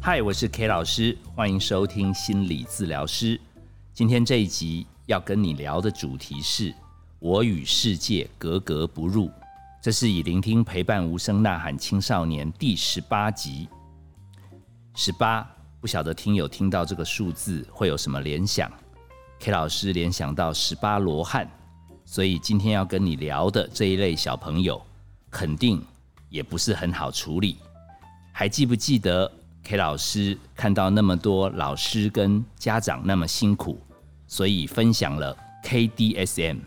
嗨，我是 K 老师，欢迎收听心理治疗师。今天这一集要跟你聊的主题是“我与世界格格不入”，这是以聆听陪伴无声呐喊青少年第十八集。十八，不晓得听友听到这个数字会有什么联想？K 老师联想到十八罗汉，所以今天要跟你聊的这一类小朋友，肯定也不是很好处理。还记不记得 K 老师看到那么多老师跟家长那么辛苦，所以分享了 KDSM，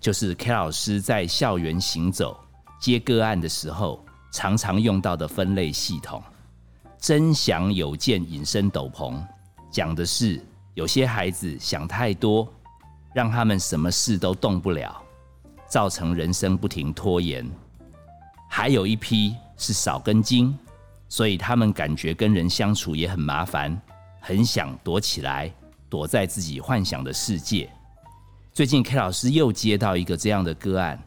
就是 K 老师在校园行走接个案的时候常常用到的分类系统。真想有件隐身斗篷，讲的是有些孩子想太多，让他们什么事都动不了，造成人生不停拖延。还有一批是少根筋。所以他们感觉跟人相处也很麻烦，很想躲起来，躲在自己幻想的世界。最近 K 老师又接到一个这样的个案，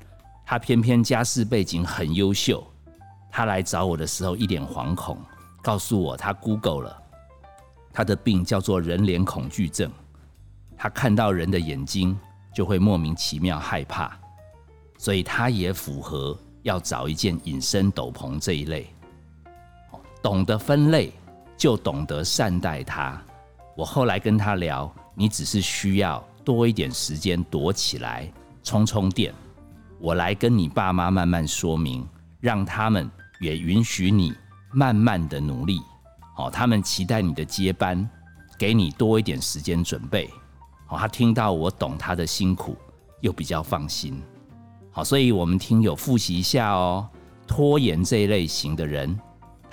他偏偏家世背景很优秀，他来找我的时候一脸惶恐，告诉我他 Google 了，他的病叫做人脸恐惧症，他看到人的眼睛就会莫名其妙害怕，所以他也符合要找一件隐身斗篷这一类。懂得分类，就懂得善待他。我后来跟他聊，你只是需要多一点时间躲起来充充电。我来跟你爸妈慢慢说明，让他们也允许你慢慢的努力。好，他们期待你的接班，给你多一点时间准备。好，他听到我懂他的辛苦，又比较放心。好，所以我们听友复习一下哦，拖延这一类型的人。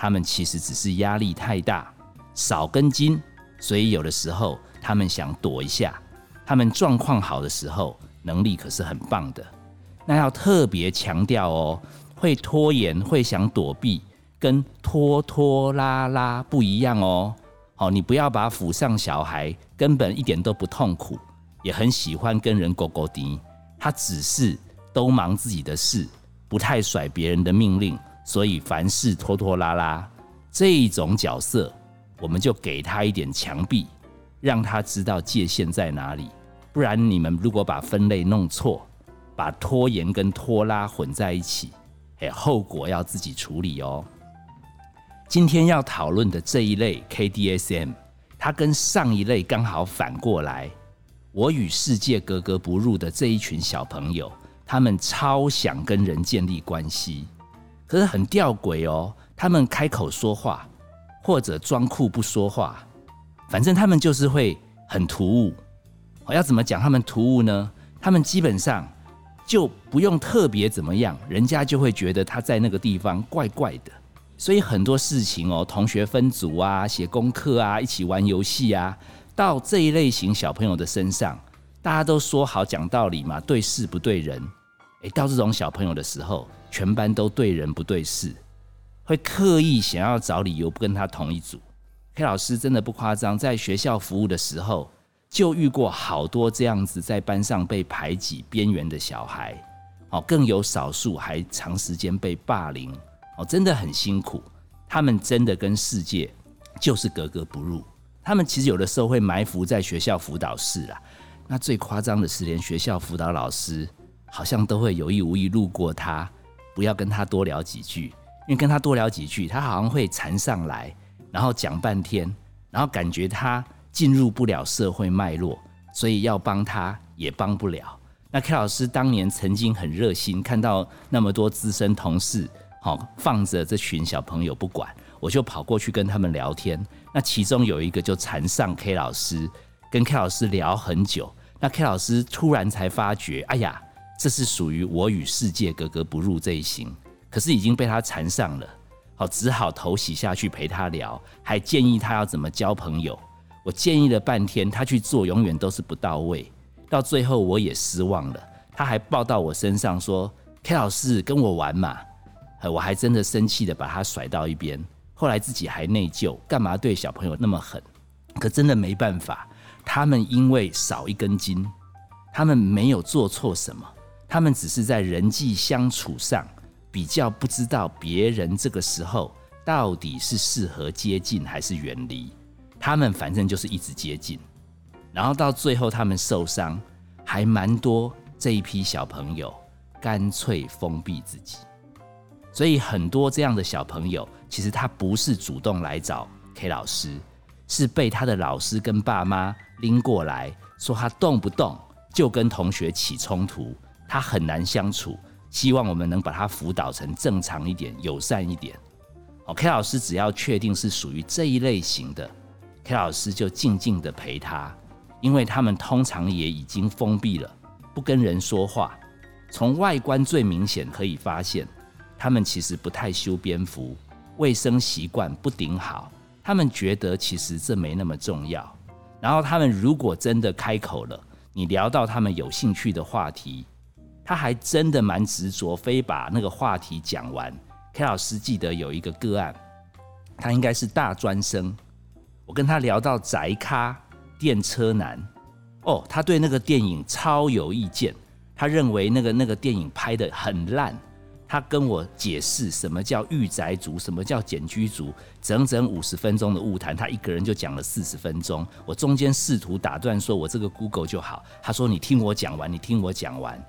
他们其实只是压力太大，少根筋，所以有的时候他们想躲一下。他们状况好的时候，能力可是很棒的。那要特别强调哦，会拖延、会想躲避，跟拖拖拉拉不一样哦。好，你不要把府上小孩根本一点都不痛苦，也很喜欢跟人勾勾滴，他只是都忙自己的事，不太甩别人的命令。所以凡事拖拖拉拉这一种角色，我们就给他一点墙壁，让他知道界限在哪里。不然你们如果把分类弄错，把拖延跟拖拉混在一起，哎，后果要自己处理哦。今天要讨论的这一类 KDSM，它跟上一类刚好反过来。我与世界格格不入的这一群小朋友，他们超想跟人建立关系。可是很吊诡哦，他们开口说话，或者装酷不说话，反正他们就是会很突兀。我要怎么讲他们突兀呢？他们基本上就不用特别怎么样，人家就会觉得他在那个地方怪怪的。所以很多事情哦，同学分组啊、写功课啊、一起玩游戏啊，到这一类型小朋友的身上，大家都说好讲道理嘛，对事不对人。诶，到这种小朋友的时候。全班都对人不对事，会刻意想要找理由不跟他同一组。K 老师真的不夸张，在学校服务的时候，就遇过好多这样子在班上被排挤边缘的小孩。哦，更有少数还长时间被霸凌。哦，真的很辛苦。他们真的跟世界就是格格不入。他们其实有的时候会埋伏在学校辅导室啦。那最夸张的是，连学校辅导老师好像都会有意无意路过他。不要跟他多聊几句，因为跟他多聊几句，他好像会缠上来，然后讲半天，然后感觉他进入不了社会脉络，所以要帮他也帮不了。那 K 老师当年曾经很热心，看到那么多资深同事，好放着这群小朋友不管，我就跑过去跟他们聊天。那其中有一个就缠上 K 老师，跟 K 老师聊很久。那 K 老师突然才发觉，哎呀！这是属于我与世界格格不入这一型，可是已经被他缠上了，好，只好头洗下去陪他聊，还建议他要怎么交朋友。我建议了半天，他去做永远都是不到位，到最后我也失望了。他还抱到我身上说：“K 老师跟我玩嘛。”我还真的生气的把他甩到一边。后来自己还内疚，干嘛对小朋友那么狠？可真的没办法，他们因为少一根筋，他们没有做错什么。他们只是在人际相处上比较不知道别人这个时候到底是适合接近还是远离？他们反正就是一直接近，然后到最后他们受伤，还蛮多这一批小朋友干脆封闭自己。所以很多这样的小朋友，其实他不是主动来找 K 老师，是被他的老师跟爸妈拎过来，说他动不动就跟同学起冲突，他很难相处，希望我们能把他辅导成正常一点、友善一点。哦，K 老师只要确定是属于这一类型的，K 老师就静静的陪他，因为他们通常也已经封闭了，不跟人说话。从外观最明显可以发现。他们其实不太修边幅，卫生习惯不顶好。他们觉得其实这没那么重要。然后他们如果真的开口了，你聊到他们有兴趣的话题，他还真的蛮执着，非把那个话题讲完。K 老师记得有一个个案，他应该是大专生，我跟他聊到宅咖电车男，哦，他对那个电影超有意见，他认为那个那个电影拍的很烂。他跟我解释什么叫御宅族，什么叫简居族，整整五十分钟的物谈，他一个人就讲了四十分钟。我中间试图打断，说我这个 Google 就好。他说：“你听我讲完，你听我讲完。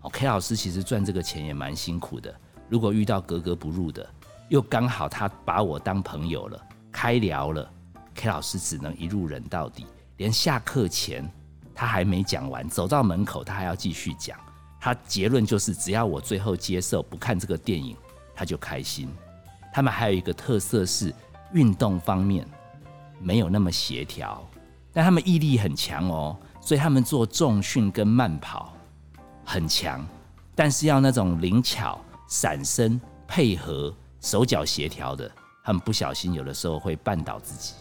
哦，K 老师其实赚这个钱也蛮辛苦的。如果遇到格格不入的，又刚好他把我当朋友了，开聊了，K 老师只能一路忍到底，连下课前他还没讲完，走到门口他还要继续讲。他结论就是，只要我最后接受不看这个电影，他就开心。他们还有一个特色是运动方面没有那么协调，但他们毅力很强哦，所以他们做重训跟慢跑很强，但是要那种灵巧、闪身、配合、手脚协调的，他们不小心有的时候会绊倒自己。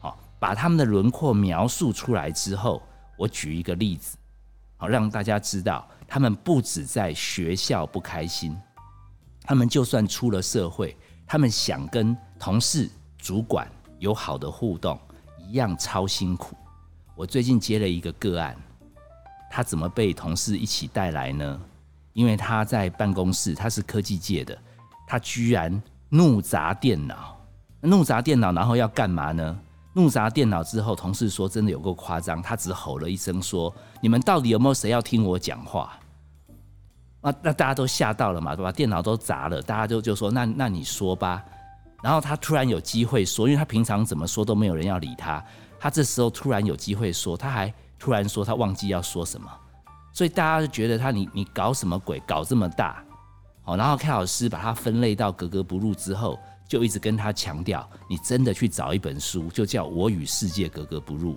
好，把他们的轮廓描述出来之后，我举一个例子，好让大家知道。他们不止在学校不开心，他们就算出了社会，他们想跟同事、主管有好的互动，一样超辛苦。我最近接了一个个案，他怎么被同事一起带来呢？因为他在办公室，他是科技界的，他居然怒砸电脑，怒砸电脑，然后要干嘛呢？怒砸电脑之后，同事说真的有够夸张，他只吼了一声说：“你们到底有没有谁要听我讲话？”那那大家都吓到了嘛，把电脑都砸了，大家就就说：“那那你说吧。”然后他突然有机会说，因为他平常怎么说都没有人要理他，他这时候突然有机会说，他还突然说他忘记要说什么，所以大家就觉得他你你搞什么鬼，搞这么大，好，然后 K 老师把他分类到格格不入之后。就一直跟他强调，你真的去找一本书，就叫我与世界格格不入。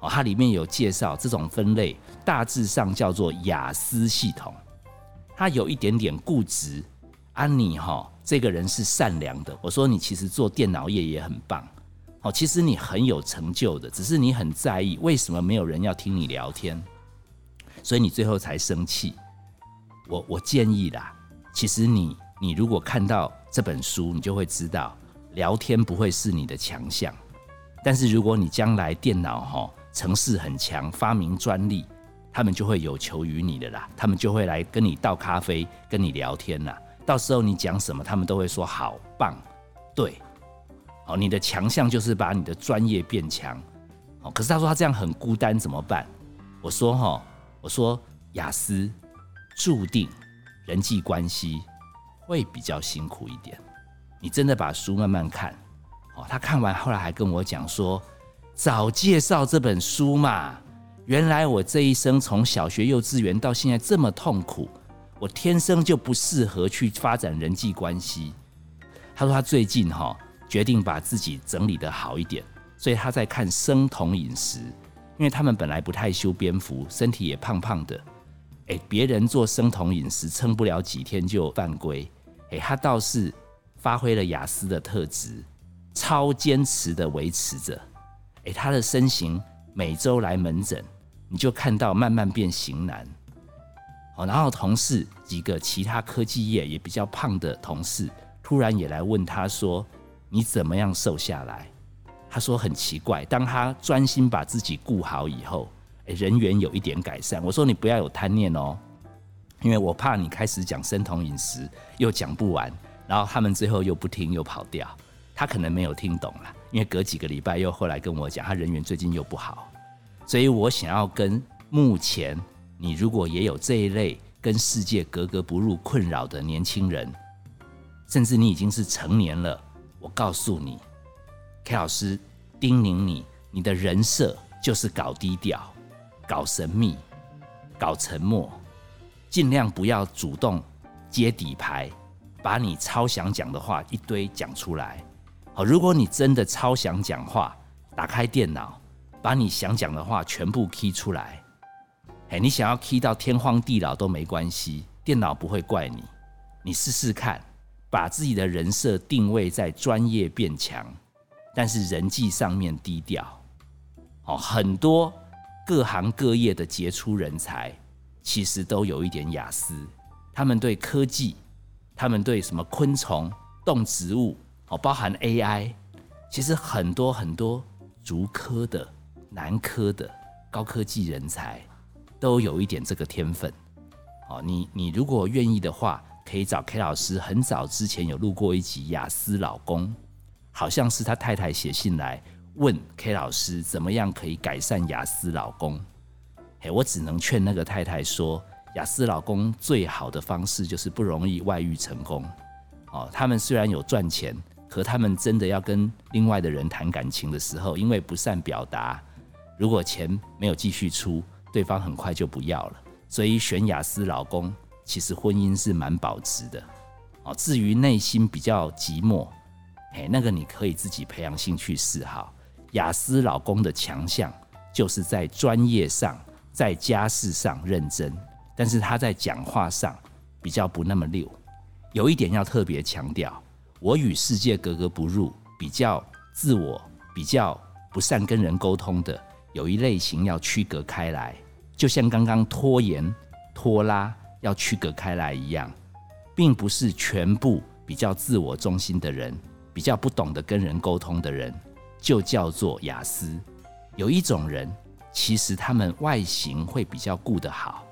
哦，它里面有介绍这种分类，大致上叫做雅思系统。他有一点点固执，安妮哈，这个人是善良的。我说你其实做电脑业也很棒，哦，其实你很有成就的，只是你很在意为什么没有人要听你聊天，所以你最后才生气。我我建议啦，其实你你如果看到。这本书你就会知道，聊天不会是你的强项，但是如果你将来电脑哈城市很强，发明专利，他们就会有求于你的啦，他们就会来跟你倒咖啡，跟你聊天啦。到时候你讲什么，他们都会说好棒，对，哦，你的强项就是把你的专业变强，哦，可是他说他这样很孤单怎么办？我说哈，我说雅思注定人际关系。会比较辛苦一点，你真的把书慢慢看哦。他看完后来还跟我讲说：“早介绍这本书嘛，原来我这一生从小学幼稚园到现在这么痛苦，我天生就不适合去发展人际关系。”他说他最近哈决定把自己整理的好一点，所以他在看生酮饮食，因为他们本来不太修边幅，身体也胖胖的，哎，别人做生酮饮食撑不了几天就犯规。哎，他倒是发挥了雅思的特质，超坚持的维持着。哎，他的身形每周来门诊，你就看到慢慢变型男。哦，然后同事几个其他科技业也比较胖的同事，突然也来问他说：“你怎么样瘦下来？”他说很奇怪，当他专心把自己顾好以后，哎，人缘有一点改善。我说你不要有贪念哦。因为我怕你开始讲生酮饮食又讲不完，然后他们最后又不听又跑掉，他可能没有听懂了，因为隔几个礼拜又后来跟我讲，他人缘最近又不好，所以我想要跟目前你如果也有这一类跟世界格格不入困扰的年轻人，甚至你已经是成年了，我告诉你，K 老师叮咛你，你的人设就是搞低调、搞神秘、搞沉默，尽量不要主动接底牌，把你超想讲的话一堆讲出来。好，如果你真的超想讲话，打开电脑，把你想讲的话全部 key 出来。哎，你想要 key 到天荒地老都没关系，电脑不会怪你。你试试看。把自己的人设定位在专业变强，但是人际上面低调。哦，很多各行各业的杰出人才，其实都有一点雅思。他们对科技，他们对什么昆虫、动植物，哦，包含 AI，其实很多很多竹科的、南科的高科技人才，都有一点这个天分。哦，你你如果愿意的话。可以找 K 老师，很早之前有录过一集雅思老公，好像是他太太写信来问 K 老师怎么样可以改善雅思老公。嘿，我只能劝那个太太说，雅思老公最好的方式就是不容易外遇成功。哦，他们虽然有赚钱，可他们真的要跟另外的人谈感情的时候，因为不善表达，如果钱没有继续出，对方很快就不要了。所以选雅思老公。其实婚姻是蛮保值的，哦。至于内心比较寂寞，哎，那个你可以自己培养兴趣嗜好。雅思老公的强项就是在专业上，在家事上认真，但是他在讲话上比较不那么溜。有一点要特别强调，我与世界格格不入，比较自我，比较不善跟人沟通的，有一类型要区隔开来，就像刚刚拖延、拖拉。要区隔开来一样，并不是全部比较自我中心的人，比较不懂得跟人沟通的人，就叫做雅思。有一种人，其实他们外形会比较顾得好，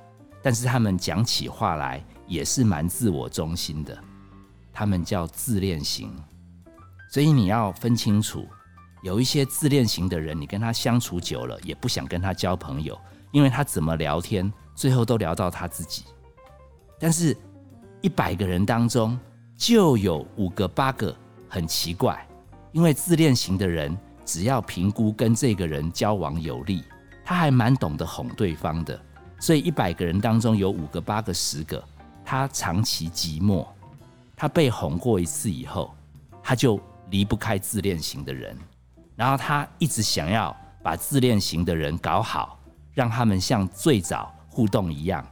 但是他们讲起话来也是蛮自我中心的，他们叫自恋型。所以你要分清楚，有一些自恋型的人，你跟他相处久了，也不想跟他交朋友，因为他怎么聊天，最后都聊到他自己。但是，一百个人当中就有五个八个很奇怪，因为自恋型的人只要评估跟这个人交往有利，他还蛮懂得哄对方的。所以一百个人当中有五个八个十个，他长期寂寞，他被哄过一次以后，他就离不开自恋型的人，然后他一直想要把自恋型的人搞好，让他们像最早互动一样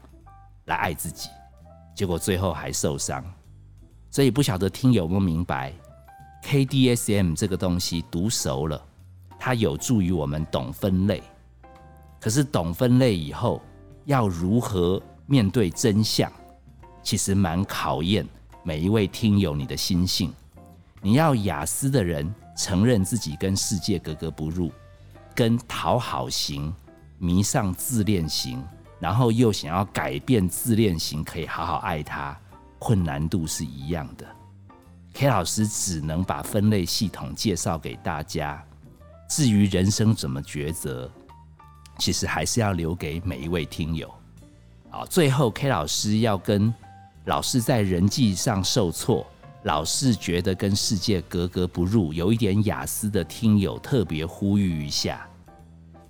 来爱自己。结果最后还受伤，所以不晓得听友有没有明白，KDSM 这个东西读熟了，它有助于我们懂分类。可是懂分类以后，要如何面对真相，其实蛮考验每一位听友你的心性。你要雅思的人承认自己跟世界格格不入，跟讨好型迷上自恋型。然后又想要改变自恋型，可以好好爱他，困难度是一样的。K 老师只能把分类系统介绍给大家，至于人生怎么抉择，其实还是要留给每一位听友。好，最后 K 老师要跟老是在人际上受挫，老是觉得跟世界格格不入，有一点雅思的听友特别呼吁一下，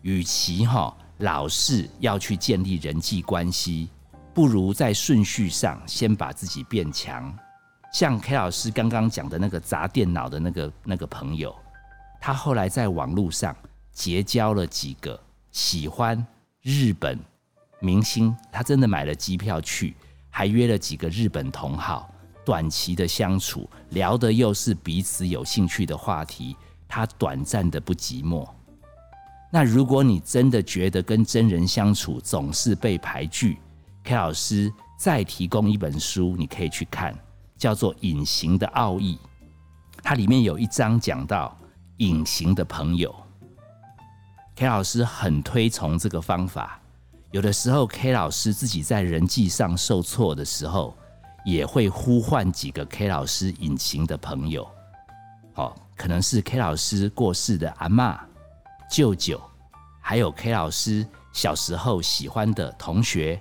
与其哈。老是要去建立人际关系，不如在顺序上先把自己变强。像 K 老师刚刚讲的那个砸电脑的那个那个朋友，他后来在网络上结交了几个喜欢日本明星，他真的买了机票去，还约了几个日本同好，短期的相处，聊的又是彼此有兴趣的话题，他短暂的不寂寞。那如果你真的觉得跟真人相处总是被排拒，K 老师再提供一本书，你可以去看，叫做《隐形的奥义》。它里面有一章讲到隐形的朋友，K 老师很推崇这个方法。有的时候，K 老师自己在人际上受挫的时候，也会呼唤几个 K 老师隐形的朋友，哦，可能是 K 老师过世的阿妈、舅舅，还有 K 老师小时候喜欢的同学。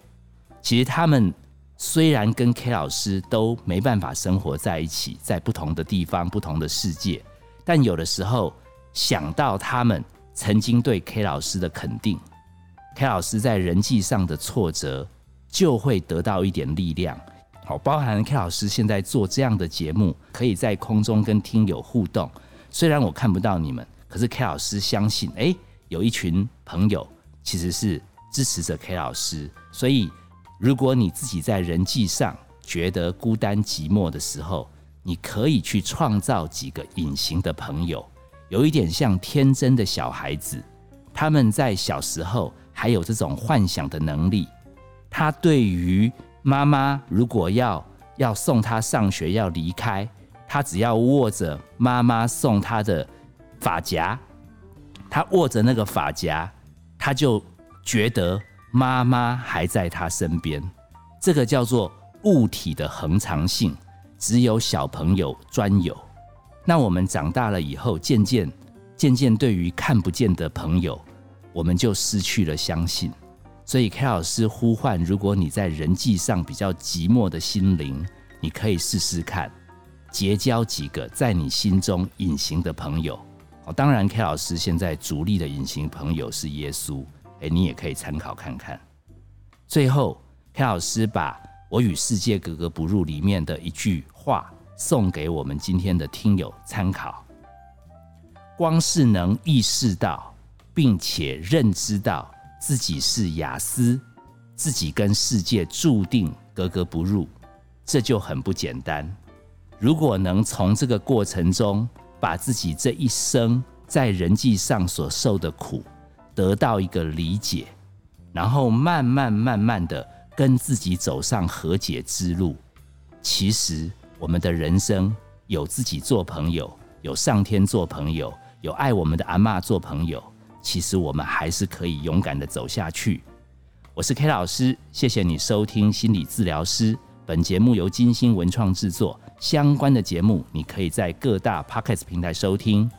其实他们虽然跟 K 老师都没办法生活在一起，在不同的地方、不同的世界，但有的时候想到他们曾经对 K 老师的肯定，K 老师在人际上的挫折，就会得到一点力量。好，包含 K 老师现在做这样的节目，可以在空中跟听友互动。虽然我看不到你们，可是 K 老师相信，哎，有一群朋友其实是支持着 K 老师。所以，如果你自己在人际上觉得孤单寂寞的时候，你可以去创造几个隐形的朋友，有一点像天真的小孩子，他们在小时候还有这种幻想的能力，他对于。妈妈如果要要送他上学要离开，他只要握着妈妈送他的发夹，他握着那个发夹，他就觉得妈妈还在他身边。这个叫做物体的恒常性，只有小朋友专有。那我们长大了以后，渐渐渐渐对于看不见的朋友，我们就失去了相信。所以，K 老师呼唤：如果你在人际上比较寂寞的心灵，你可以试试看，结交几个在你心中隐形的朋友。哦，当然，K 老师现在主力的隐形朋友是耶稣。哎，你也可以参考看看。最后，K 老师把我与世界格格不入里面的一句话送给我们今天的听友参考：光是能意识到并且认知到。自己是雅思，自己跟世界注定格格不入，这就很不简单。如果能从这个过程中，把自己这一生在人际上所受的苦得到一个理解，然后慢慢慢慢的跟自己走上和解之路，其实我们的人生有自己做朋友，有上天做朋友，有爱我们的阿妈做朋友。其实我们还是可以勇敢的走下去。我是 K 老师，谢谢你收听心理治疗师。本节目由金星文创制作，相关的节目你可以在各大 p o c k e t 平台收听。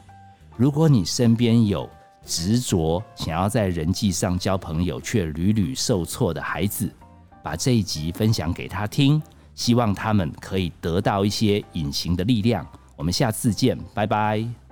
如果你身边有执着想要在人际上交朋友却屡屡受挫的孩子，把这一集分享给他听，希望他们可以得到一些隐形的力量。我们下次见，拜拜。